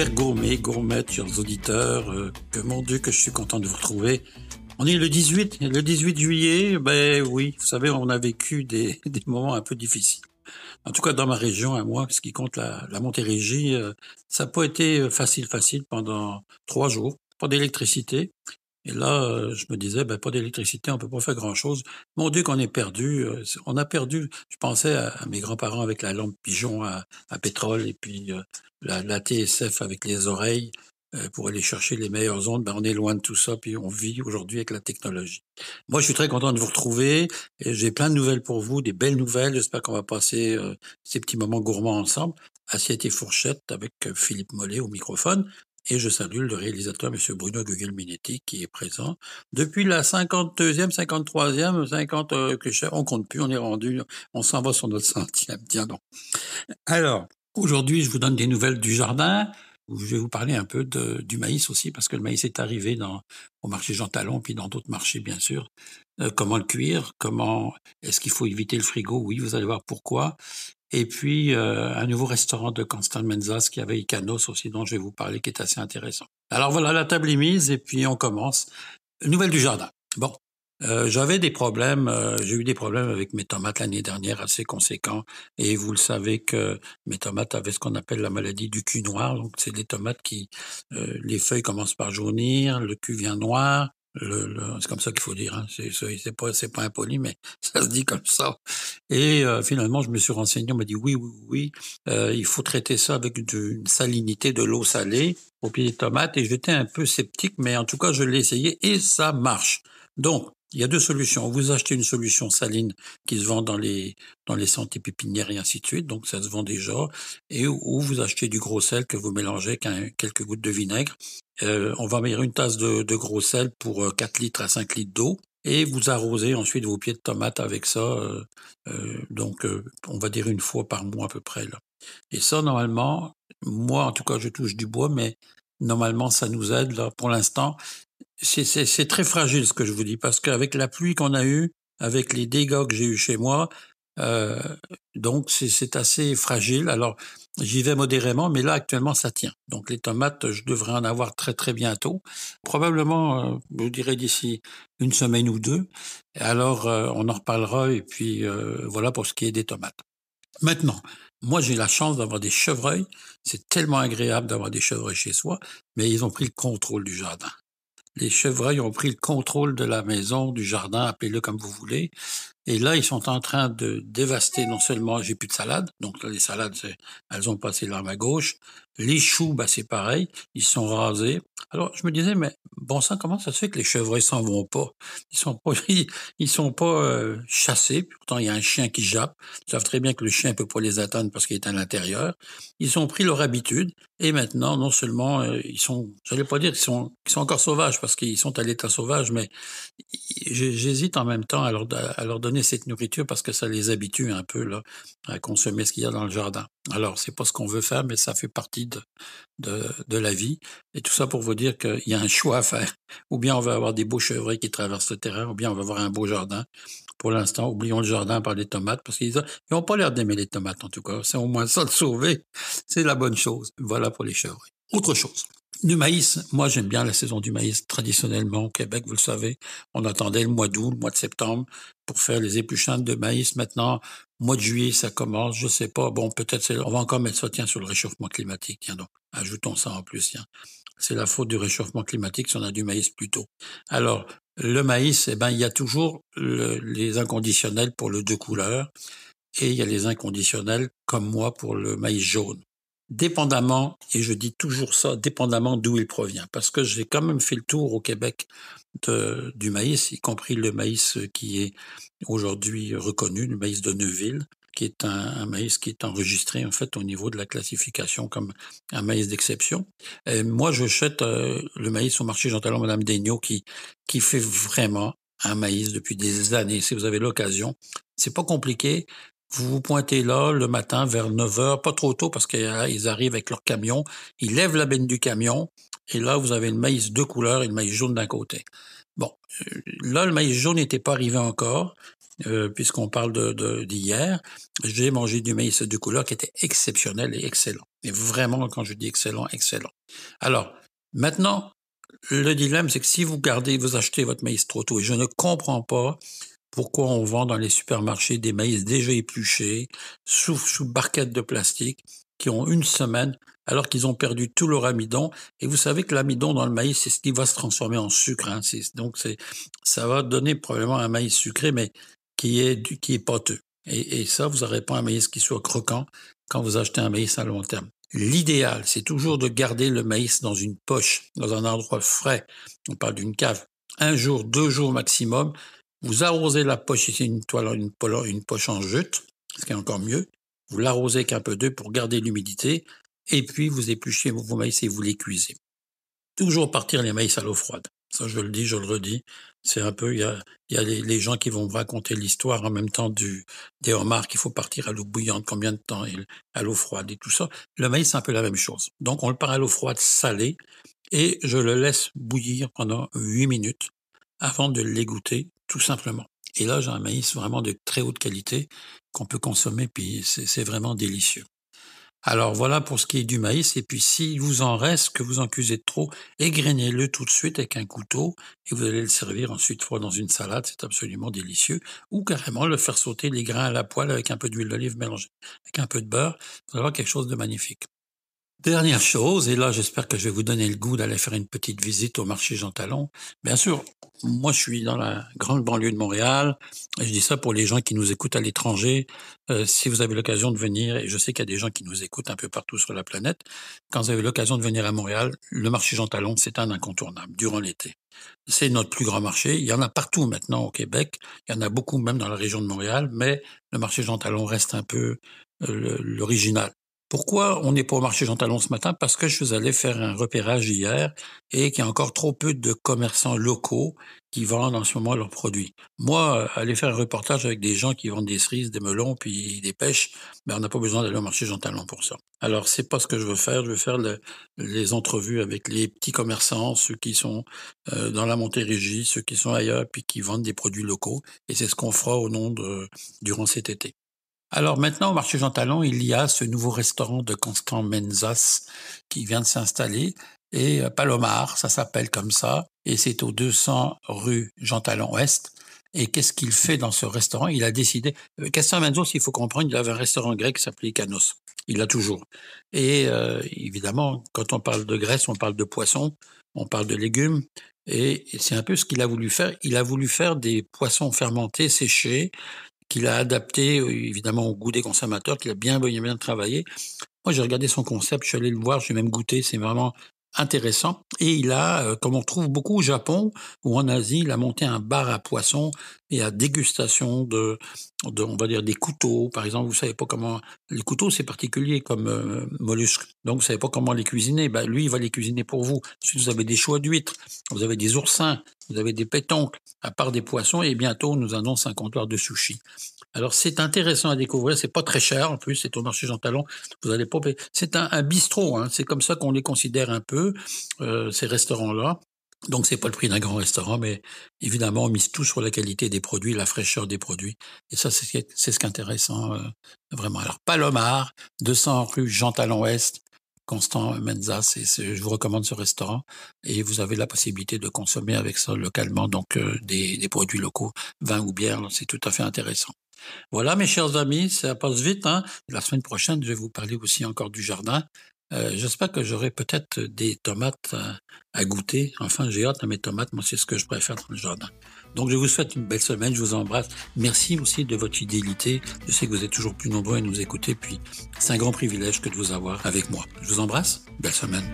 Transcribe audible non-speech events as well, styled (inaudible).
chers gourmets, gourmettes, chers auditeurs, euh, que mon Dieu que je suis content de vous retrouver. On est le 18, le 18 juillet, ben oui, vous savez, on a vécu (laughs) des, moments un peu difficiles. En tout cas, dans ma région, à moi, ce qui compte la, la Montérégie, euh, ça n'a pas été facile, facile pendant trois jours. Pas d'électricité. Et là, euh, je me disais, ben, pas d'électricité, on peut pas faire grand-chose. Mon Dieu, qu'on est perdu. Euh, on a perdu. Je pensais à, mes grands-parents avec la lampe pigeon à, pétrole et puis euh, la, TSF avec les oreilles pour aller chercher les meilleures ondes. Ben, on est loin de tout ça, puis on vit aujourd'hui avec la technologie. Moi, je suis très content de vous retrouver. et J'ai plein de nouvelles pour vous, des belles nouvelles. J'espère qu'on va passer ces petits moments gourmands ensemble. Assiette et fourchette avec Philippe Mollet au microphone. Et je salue le réalisateur, M. Bruno Gugelminetti, qui est présent. Depuis la 52e, 53e, 50, euh, on compte plus, on est rendu, on s'en va sur notre centième. Tiens donc. Alors, aujourd'hui, je vous donne des nouvelles du jardin. Je vais vous parler un peu du maïs aussi, parce que le maïs est arrivé au marché Jean Talon, puis dans d'autres marchés, bien sûr. Euh, comment le cuire? Comment Est-ce qu'il faut éviter le frigo? Oui, vous allez voir pourquoi. Et puis, euh, un nouveau restaurant de Constant Menzas qui avait Icanos aussi, dont je vais vous parler, qui est assez intéressant. Alors voilà, la table est mise et puis on commence. Nouvelle du jardin. Bon, euh, j'avais des problèmes, euh, j'ai eu des problèmes avec mes tomates l'année dernière assez conséquents. Et vous le savez que mes tomates avaient ce qu'on appelle la maladie du cul noir. Donc c'est des tomates qui, euh, les feuilles commencent par jaunir, le cul vient noir, c'est comme ça qu'il faut dire. Hein. C'est, pas, c'est pas impoli, mais (laughs) ça se dit comme ça. Et euh, finalement, je me suis renseigné. On m'a dit oui, oui, oui. Euh, il faut traiter ça avec une salinité de l'eau salée au pied des tomates. Et j'étais un peu sceptique, mais en tout cas, je l'ai essayé et ça marche. Donc, il y a deux solutions. Vous achetez une solution saline qui se vend dans les dans les santé pépinières et ainsi de suite, donc ça se vend déjà, et ou vous achetez du gros sel que vous mélangez avec quelques gouttes de vinaigre. Euh, on va mettre une tasse de, de gros sel pour 4 euh, litres à 5 litres d'eau, et vous arrosez ensuite vos pieds de tomate avec ça. Euh, euh, donc, euh, on va dire une fois par mois à peu près. Là. Et ça, normalement, moi en tout cas, je touche du bois, mais normalement, ça nous aide. Là, pour l'instant, c'est très fragile ce que je vous dis, parce qu'avec la pluie qu'on a eue, avec les dégâts que j'ai eus chez moi, euh, donc c'est assez fragile. Alors j'y vais modérément, mais là actuellement ça tient. Donc les tomates, je devrais en avoir très très bientôt, probablement, euh, je dirais d'ici une semaine ou deux. Alors euh, on en reparlera et puis euh, voilà pour ce qui est des tomates. Maintenant, moi j'ai la chance d'avoir des chevreuils. C'est tellement agréable d'avoir des chevreuils chez soi, mais ils ont pris le contrôle du jardin les chevreuils ont pris le contrôle de la maison, du jardin, appelez-le comme vous voulez. Et là, ils sont en train de dévaster non seulement, j'ai plus de salade, donc là, les salades, elles ont passé l'arme à gauche. Les choux, bah, c'est pareil, ils sont rasés. Alors, je me disais, mais bon sang, comment ça se fait que les chevreuils s'en vont pas? Ils sont pas, (laughs) ils, sont pas euh, chassés. Pourtant, il y a un chien qui jappe. Ils savent très bien que le chien peut pas les atteindre parce qu'il est à l'intérieur. Ils ont pris leur habitude. Et maintenant, non seulement, euh, ils sont, j'allais pas dire qu'ils sont, sont encore sauvages parce qu'ils sont à l'état sauvage, mais j'hésite en même temps à leur, à leur donner cette nourriture parce que ça les habitue un peu, là, à consommer ce qu'il y a dans le jardin. Alors, c'est pas ce qu'on veut faire, mais ça fait partie de, de, la vie. Et tout ça pour vous dire qu'il y a un choix à faire. Ou bien on va avoir des beaux chevreuils qui traversent le terrain, ou bien on va avoir un beau jardin. Pour l'instant, oublions le jardin par les tomates, parce qu'ils n'ont pas l'air d'aimer les tomates, en tout cas. C'est au moins ça de sauver. C'est la bonne chose. Voilà pour les chevreuils. Autre chose. Du maïs, moi j'aime bien la saison du maïs. Traditionnellement au Québec, vous le savez, on attendait le mois d'août, le mois de septembre pour faire les épluchantes de maïs. Maintenant, mois de juillet, ça commence. Je sais pas. Bon, peut-être on va encore mettre ça tiens sur le réchauffement climatique. Tiens donc, ajoutons ça en plus. Tiens, c'est la faute du réchauffement climatique si on a du maïs plus tôt. Alors le maïs, eh ben il y a toujours le, les inconditionnels pour le deux couleurs et il y a les inconditionnels comme moi pour le maïs jaune dépendamment, et je dis toujours ça, dépendamment d'où il provient, parce que j'ai quand même fait le tour au Québec du maïs, y compris le maïs qui est aujourd'hui reconnu, le maïs de Neuville, qui est un, maïs qui est enregistré en fait au niveau de la classification comme un maïs d'exception. Moi, je jette euh, le maïs au marché Jean Talon Madame Daigneault qui qui fait vraiment un maïs depuis des années. Si vous avez l'occasion, c'est pas compliqué. Vous vous pointez là le matin vers 9 heures, pas trop tôt parce qu'ils arrivent avec leur camion, ils lèvent la benne du camion et là vous avez le maïs de couleur et le maïs jaune d'un côté. Bon, euh, là le maïs jaune n'était pas arrivé encore, euh, puisqu'on parle de d'hier. J'ai mangé du maïs de couleur qui était exceptionnel et excellent. Et vraiment, quand je dis excellent, excellent. Alors, maintenant, le dilemme, c'est que si vous gardez, vous achetez votre maïs trop tôt, et je ne comprends pas pourquoi on vend dans les supermarchés des maïs déjà épluchés, sous, sous barquettes de plastique, qui ont une semaine, alors qu'ils ont perdu tout leur amidon. Et vous savez que l'amidon dans le maïs, c'est ce qui va se transformer en sucre. Hein. Donc, ça va donner probablement un maïs sucré, mais qui est, qui est pâteux. Et, et ça, vous n'aurez pas un maïs qui soit croquant quand vous achetez un maïs à long terme. L'idéal, c'est toujours de garder le maïs dans une poche, dans un endroit frais. On parle d'une cave. Un jour, deux jours maximum. Vous arrosez la poche, ici une poche en jute, ce qui est encore mieux. Vous l'arrosez avec un peu d'eau pour garder l'humidité. Et puis, vous épluchez vos maïs et vous les cuisez. Toujours partir les maïs à l'eau froide. Ça, je le dis, je le redis. C'est un peu, il y a, les, gens qui vont raconter l'histoire en même temps des homards qu'il faut partir à l'eau bouillante, combien de temps, à l'eau froide et tout ça. Le maïs, c'est un peu la même chose. Donc, on le part à l'eau froide salée et je le laisse bouillir pendant 8 minutes avant de l'égoutter, tout simplement. Et là, j'ai un maïs vraiment de très haute qualité qu'on peut consommer, puis c'est vraiment délicieux. Alors voilà pour ce qui est du maïs. Et puis s'il vous en reste, que vous en cuisez trop, égrenez-le tout de suite avec un couteau et vous allez le servir ensuite froid dans une salade. C'est absolument délicieux. Ou carrément le faire sauter les grains à la poêle avec un peu d'huile d'olive mélangée avec un peu de beurre. Vous allez avoir quelque chose de magnifique. Dernière chose, et là j'espère que je vais vous donner le goût d'aller faire une petite visite au marché Jean Talon. Bien sûr, moi je suis dans la grande banlieue de Montréal. Je dis ça pour les gens qui nous écoutent à l'étranger. Euh, si vous avez l'occasion de venir, et je sais qu'il y a des gens qui nous écoutent un peu partout sur la planète, quand vous avez l'occasion de venir à Montréal, le marché Jean Talon, c'est un incontournable durant l'été. C'est notre plus grand marché. Il y en a partout maintenant au Québec. Il y en a beaucoup même dans la région de Montréal, mais le marché Jean Talon reste un peu euh, l'original. Pourquoi on n'est pas au marché Jean Talon ce matin? Parce que je suis allé faire un repérage hier et qu'il y a encore trop peu de commerçants locaux qui vendent en ce moment leurs produits. Moi, aller faire un reportage avec des gens qui vendent des cerises, des melons, puis des pêches, ben on n'a pas besoin d'aller au marché Jean Talon pour ça. Alors c'est pas ce que je veux faire. Je veux faire les entrevues avec les petits commerçants, ceux qui sont euh, dans la Montérégie, ceux qui sont ailleurs, puis qui vendent des produits locaux. Et c'est ce qu'on fera au nom de durant cet été. Alors maintenant, au marché Jean Talon, il y a ce nouveau restaurant de Constant Menzas qui vient de s'installer. Et euh, Palomar, ça s'appelle comme ça. Et c'est au 200 rue Jean Talon Ouest. Et qu'est-ce qu'il fait dans ce restaurant? Il a décidé. Euh, Constant Menzas, il faut comprendre, il avait un restaurant grec qui s'appelait Canos. Il l'a toujours. Et euh, évidemment, quand on parle de graisse, on parle de poisson, on parle de légumes. Et c'est un peu ce qu'il a voulu faire. Il a voulu faire des poissons fermentés, séchés, qu'il a adapté évidemment au goût des consommateurs, qu'il a bien, bien, bien travaillé. Moi, j'ai regardé son concept, je suis allé le voir, j'ai même goûté, c'est vraiment intéressant. Et il a, euh, comme on trouve beaucoup au Japon ou en Asie, il a monté un bar à poissons et à dégustation de, on va dire, des couteaux. Par exemple, vous savez pas comment, les couteaux, c'est particulier comme euh, mollusque. Donc, vous savez pas comment les cuisiner. Ben, lui, il va les cuisiner pour vous. Si vous avez des choix d'huîtres, vous avez des oursins, vous avez des pétoncles, à part des poissons, et bientôt, nous annonce un comptoir de sushi. Alors c'est intéressant à découvrir, c'est pas très cher en plus, c'est au marché Jean Talon. Vous allez pas C'est un, bistrot, hein. c'est comme ça qu'on les considère un peu euh, ces restaurants-là. Donc c'est pas le prix d'un grand restaurant, mais évidemment on mise tout sur la qualité des produits, la fraîcheur des produits, et ça c'est ce qui est intéressant euh, vraiment. Alors Palomar, 200 rue Jean Talon Ouest, Constant Menza, je vous recommande ce restaurant et vous avez la possibilité de consommer avec ça localement donc euh, des, des, produits locaux, vin ou bière, c'est tout à fait intéressant. Voilà, mes chers amis, ça passe vite. Hein. La semaine prochaine, je vais vous parler aussi encore du jardin. Euh, j'espère que j'aurai peut-être des tomates à, goûter. Enfin, j'ai hâte à mes tomates. Moi, c'est ce que je préfère dans le jardin. Donc, je vous souhaite une belle semaine. Je vous embrasse. Merci aussi de votre fidélité. Je sais que vous êtes toujours plus nombreux à nous écouter. Puis, c'est un grand privilège que de vous avoir avec moi. Je vous embrasse. Belle semaine.